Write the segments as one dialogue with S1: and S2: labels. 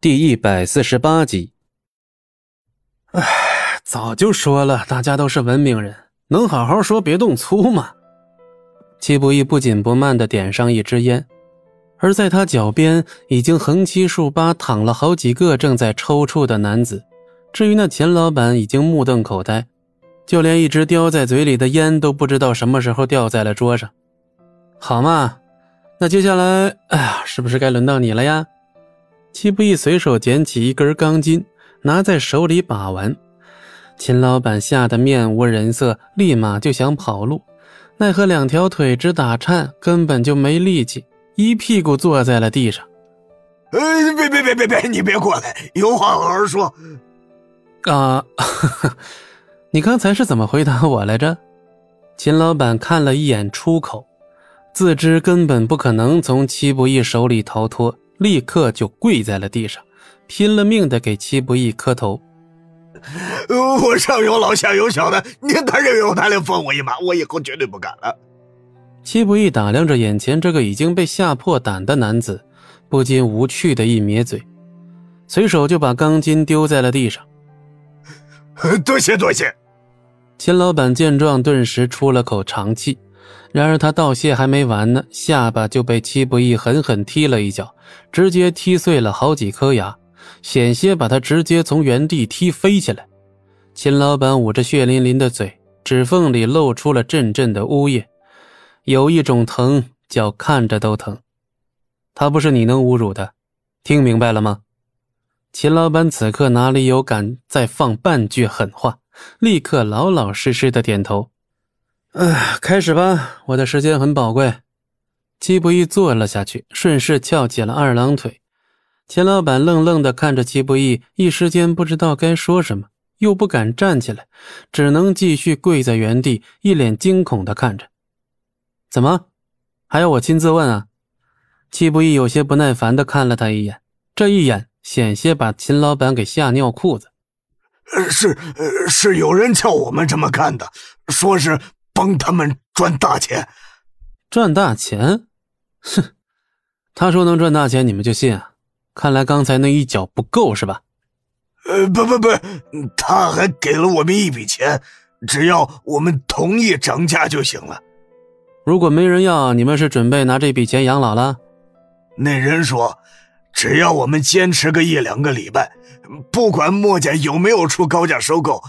S1: 第一百四十八集。
S2: 哎，早就说了，大家都是文明人，能好好说，别动粗吗？
S1: 戚不义不紧不慢的点上一支烟，而在他脚边已经横七竖八躺了好几个正在抽搐的男子。至于那钱老板，已经目瞪口呆，就连一直叼在嘴里的烟都不知道什么时候掉在了桌上。好嘛，那接下来，哎呀，是不是该轮到你了呀？戚不义随手捡起一根钢筋，拿在手里把玩。秦老板吓得面无人色，立马就想跑路，奈何两条腿直打颤，根本就没力气，一屁股坐在了地上。
S3: 呃，别别别别别，你别过来，有话好好说。
S1: 啊，你刚才是怎么回答我来着？秦老板看了一眼出口，自知根本不可能从戚不义手里逃脱。立刻就跪在了地上，拼了命的给戚不义磕头。
S3: 我上有老下有小的，您大人有大量，放我一马，我以后绝对不敢了。
S1: 戚不义打量着眼前这个已经被吓破胆的男子，不禁无趣的一咧嘴，随手就把钢筋丢在了地上。
S3: 多谢多谢。
S1: 秦老板见状，顿时出了口长气。然而他道谢还没完呢，下巴就被戚不义狠狠踢了一脚，直接踢碎了好几颗牙，险些把他直接从原地踢飞起来。秦老板捂着血淋淋的嘴，指缝里露出了阵阵的呜咽，有一种疼叫看着都疼。他不是你能侮辱的，听明白了吗？秦老板此刻哪里有敢再放半句狠话，立刻老老实实的点头。哎，开始吧，我的时间很宝贵。戚不义坐了下去，顺势翘起了二郎腿。钱老板愣愣的看着戚不义，一时间不知道该说什么，又不敢站起来，只能继续跪在原地，一脸惊恐的看着。怎么，还要我亲自问啊？戚不义有些不耐烦的看了他一眼，这一眼险些把秦老板给吓尿裤子。
S3: 是，是有人叫我们这么干的，说是。帮他们赚大钱，
S1: 赚大钱，哼！他说能赚大钱，你们就信啊？看来刚才那一脚不够是吧？
S3: 呃，不不不，他还给了我们一笔钱，只要我们同意涨价就行了。
S1: 如果没人要，你们是准备拿这笔钱养老了？
S3: 那人说，只要我们坚持个一两个礼拜，不管墨家有没有出高价收购，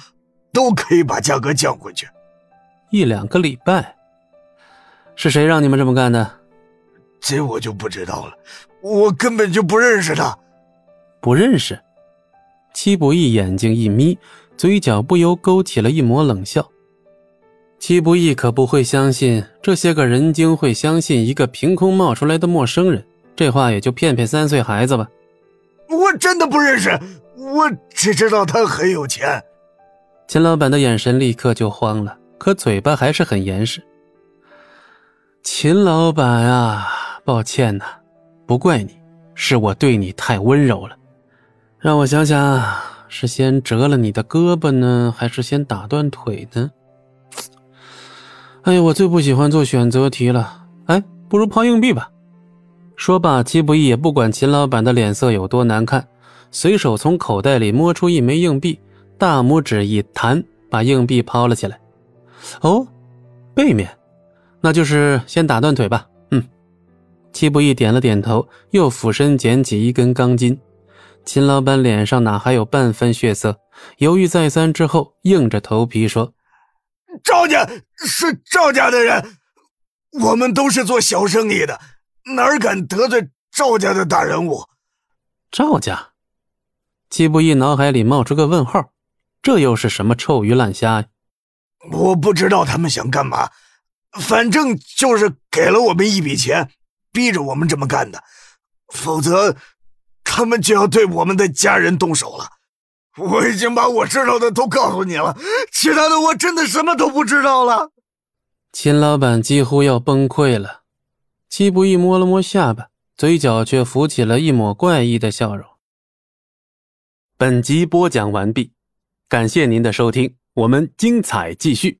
S3: 都可以把价格降回去。
S1: 一两个礼拜，是谁让你们这么干的？
S3: 这我就不知道了，我根本就不认识他。
S1: 不认识？戚不义眼睛一眯，嘴角不由勾起了一抹冷笑。戚不义可不会相信这些个人精会相信一个凭空冒出来的陌生人，这话也就骗骗三岁孩子吧。
S3: 我真的不认识，我只知道他很有钱。
S1: 秦老板的眼神立刻就慌了。可嘴巴还是很严实。秦老板啊，抱歉呐，不怪你，是我对你太温柔了。让我想想，是先折了你的胳膊呢，还是先打断腿呢？哎呀，我最不喜欢做选择题了。哎，不如抛硬币吧。说罢，戚不义也不管秦老板的脸色有多难看，随手从口袋里摸出一枚硬币，大拇指一弹，把硬币抛了起来。哦，背面，那就是先打断腿吧。嗯，戚不义点了点头，又俯身捡起一根钢筋。秦老板脸上哪还有半分血色？犹豫再三之后，硬着头皮说：“
S3: 赵家是赵家的人，我们都是做小生意的，哪敢得罪赵家的大人物？”
S1: 赵家，戚不义脑海里冒出个问号，这又是什么臭鱼烂虾呀？
S3: 我不知道他们想干嘛，反正就是给了我们一笔钱，逼着我们这么干的，否则他们就要对我们的家人动手了。我已经把我知道的都告诉你了，其他的我真的什么都不知道了。
S1: 秦老板几乎要崩溃了，戚不义摸了摸下巴，嘴角却浮起了一抹怪异的笑容。本集播讲完毕，感谢您的收听。我们精彩继续。